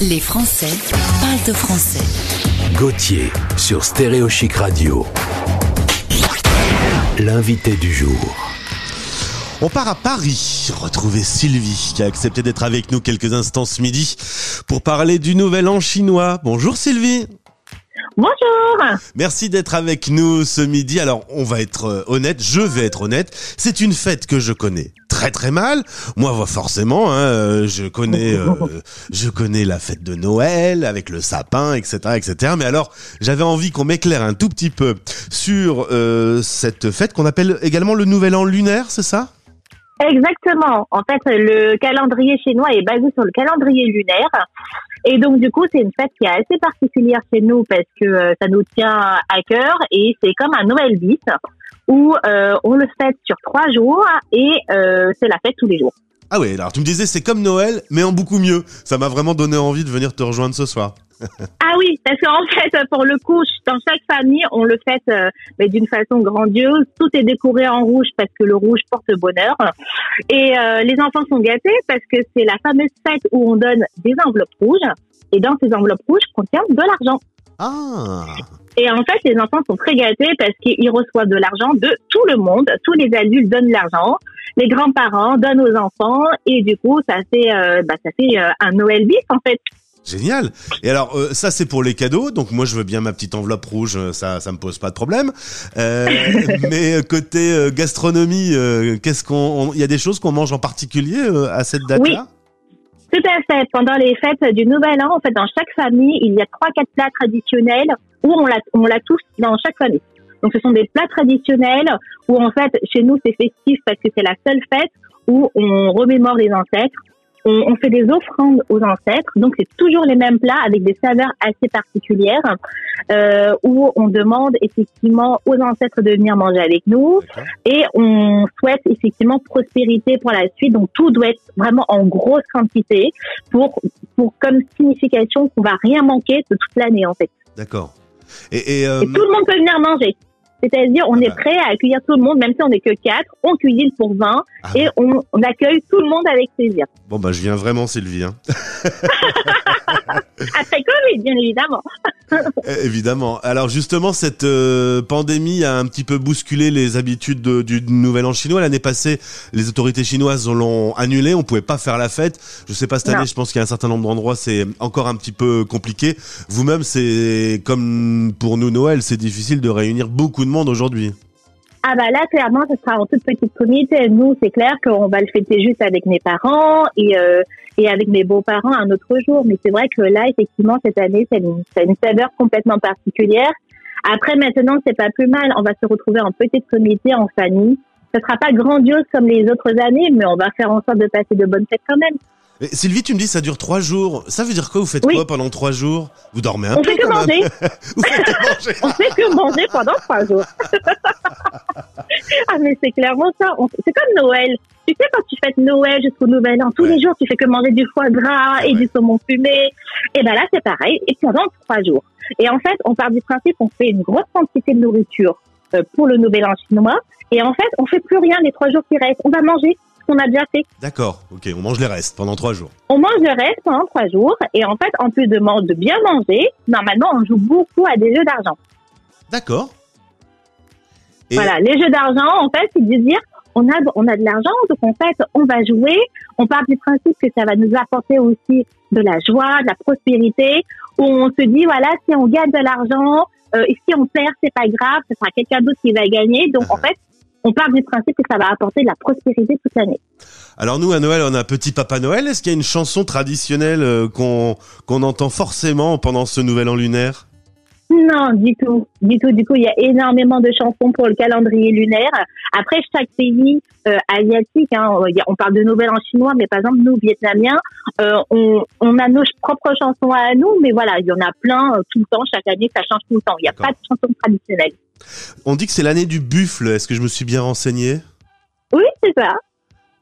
Les Français parlent de français. Gauthier sur Stéréo Chic Radio. L'invité du jour. On part à Paris, retrouver Sylvie qui a accepté d'être avec nous quelques instants ce midi pour parler du nouvel an chinois. Bonjour Sylvie. Bonjour. Merci d'être avec nous ce midi. Alors, on va être euh, honnête, je vais être honnête. C'est une fête que je connais très très mal. Moi, forcément, hein, euh, je connais, euh, je connais la fête de Noël avec le sapin, etc., etc. Mais alors, j'avais envie qu'on m'éclaire un tout petit peu sur cette fête qu'on appelle également le Nouvel An lunaire, c'est ça? Exactement. En fait, le calendrier chinois est basé sur le calendrier lunaire. Et donc, du coup, c'est une fête qui est assez particulière chez nous parce que euh, ça nous tient à cœur et c'est comme un Noël bis où euh, on le fête sur trois jours et euh, c'est la fête tous les jours. Ah oui, alors tu me disais c'est comme Noël, mais en beaucoup mieux. Ça m'a vraiment donné envie de venir te rejoindre ce soir. ah oui, parce qu'en fait, pour le coup, dans chaque famille, on le fête euh, mais d'une façon grandiose. Tout est décoré en rouge parce que le rouge porte bonheur. Et euh, les enfants sont gâtés parce que c'est la fameuse fête où on donne des enveloppes rouges. Et dans ces enveloppes rouges contient de l'argent. Ah et en fait, les enfants sont très gâtés parce qu'ils reçoivent de l'argent de tout le monde. Tous les adultes donnent l'argent. Les grands-parents donnent aux enfants. Et du coup, ça fait, euh, bah, ça fait un Noël bis, en fait. Génial. Et alors euh, ça c'est pour les cadeaux, donc moi je veux bien ma petite enveloppe rouge, euh, ça ça me pose pas de problème. Euh, mais côté gastronomie, qu'est-ce qu'on, il y a des choses qu'on mange en particulier à cette date-là? Oui. Tout à fait. Pendant les fêtes du Nouvel An, en fait, dans chaque famille, il y a trois, quatre plats traditionnels où on l'a, on l'a tous dans chaque famille. Donc, ce sont des plats traditionnels où, en fait, chez nous, c'est festif parce que c'est la seule fête où on remémore les ancêtres, on, on, fait des offrandes aux ancêtres, donc c'est toujours les mêmes plats avec des saveurs assez particulières, euh, où on demande effectivement aux ancêtres de venir manger avec nous et on souhaite effectivement prospérité pour la suite. Donc tout doit être vraiment en grosse quantité pour pour comme signification qu'on va rien manquer de toute l'année en fait. D'accord. Et, et, euh... et tout le monde peut venir manger. C'est-à-dire, on est prêt à accueillir tout le monde, même si on n'est que quatre. On cuisine pour 20 ah et on, on, accueille tout le monde avec plaisir. Bon, bah, je viens vraiment, Sylvie. Hein. Après Covid, bien évidemment. Eh, évidemment. Alors, justement, cette euh, pandémie a un petit peu bousculé les habitudes de, du Nouvel An chinois. L'année passée, les autorités chinoises l'ont annulé. On pouvait pas faire la fête. Je sais pas cette année, je pense qu'il y a un certain nombre d'endroits, c'est encore un petit peu compliqué. Vous-même, c'est comme pour nous Noël, c'est difficile de réunir beaucoup de aujourd'hui? Ah bah là, clairement, ce sera en toute petite comité. Nous, c'est clair qu'on va le fêter juste avec mes parents et, euh, et avec mes beaux-parents un autre jour. Mais c'est vrai que là, effectivement, cette année, c'est une, une saveur complètement particulière. Après, maintenant, c'est pas plus mal. On va se retrouver en petite comité, en famille. Ce sera pas grandiose comme les autres années, mais on va faire en sorte de passer de bonnes fêtes quand même. Sylvie, tu me dis ça dure trois jours. Ça veut dire quoi Vous faites quoi pendant trois jours? Vous dormez un on peu fait que quand manger. même Vous faites que manger. on fait que manger pendant trois jours. ah mais c'est clairement ça. C'est comme Noël. Tu sais quand tu fêtes Noël jusqu'au Nouvel An, tous Ouais. les jours tu fais que manger du foie gras et Ouais. du saumon fumé. Et ben là c'est pareil. Et pendant trois jours. Et en fait on part du principe qu'on fait une grosse quantité de nourriture euh, pour le Nouvel An chinois. Et en fait on fait plus rien les trois jours qui restent. On va manger qu'on a déjà fait. D'accord, ok, on mange les restes pendant trois jours. On mange le reste pendant trois jours. Et en fait en plus de, man- de bien manger, normalement on joue beaucoup à des jeux d'argent. D'accord. Et- Voilà, les jeux d'argent, en fait, c'est de dire, on a, on a de l'argent, donc en fait, on va jouer. On part du principe que ça va nous apporter aussi de la joie, de la prospérité, où on se dit, voilà, si on gagne de l'argent, euh, et si on perd, c'est pas grave, ce sera quelqu'un d'autre qui va gagner. Donc, en fait, on part du principe que ça va apporter de la prospérité toute l'année. Alors nous, à Noël, on a Petit Papa Noël. Est-ce qu'il y a une chanson traditionnelle euh, qu'on qu'on entend forcément pendant ce Nouvel An lunaire? Non, du tout, du tout, du coup, il y a énormément de chansons pour le calendrier lunaire. Après, chaque pays euh, asiatique, hein, on parle de Nouvel An chinois, mais par exemple, nous, Vietnamiens, euh, on, on a nos propres chansons à nous, mais voilà, il y en a plein euh, tout le temps, chaque année, ça change tout le temps. Il n'y a pas de chansons traditionnelles. On dit que c'est l'année du buffle. Est-ce que je me suis bien renseigné? Oui, c'est ça.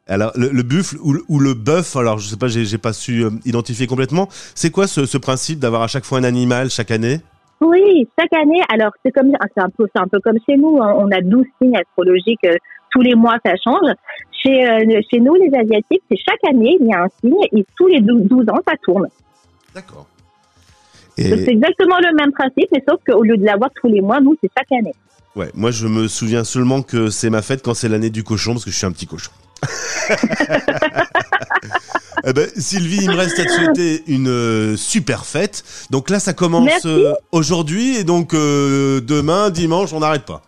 Alors le, le buffle ou, le- ou le bœuf, alors je sais pas, j'ai pas su identifier complètement. C'est quoi ce, ce principe d'avoir à chaque fois un animal chaque année? Oui, chaque année. Alors, c'est comme, c'est un peu, c'est un peu comme chez nous. hein, on a 12 signes astrologiques. euh, tous les mois, ça change. Chez, euh, chez nous, les Asiatiques, c'est chaque année, il y a un signe et tous les 12 12 ans, ça tourne. D'accord. Et C'est exactement le même principe, mais sauf qu'au lieu de l'avoir tous les mois, nous, c'est chaque année. ouais, moi je me souviens seulement que c'est ma fête quand c'est l'année du cochon parce que je suis un petit cochon. Eh ben, Sylvie, il me reste à te souhaiter une euh, super fête. Donc là, ça commence Merci. euh, aujourd'hui et donc euh, demain, dimanche, on n'arrête pas.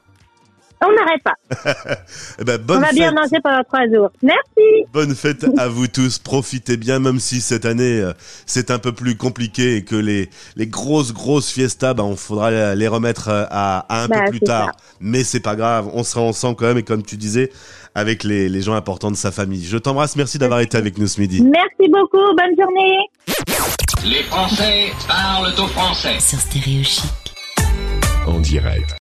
On n'arrête pas. Eh ben, On bonne va fête. bien manger pendant trois jours. Merci. Bonne fête à vous tous, profitez bien, même si cette année euh, c'est un peu plus compliqué et que les, les grosses grosses fiestas, bah, on faudra les remettre euh, à, à un Bah, peu plus c'est tard. ça. Mais c'est pas grave, on sera ensemble quand même et comme tu disais, avec les, les gens importants de sa famille. Je t'embrasse, merci d'avoir été avec nous ce midi. Merci beaucoup. Bonne journée. Les Français parlent au français. Sur Stéréo Chic. En direct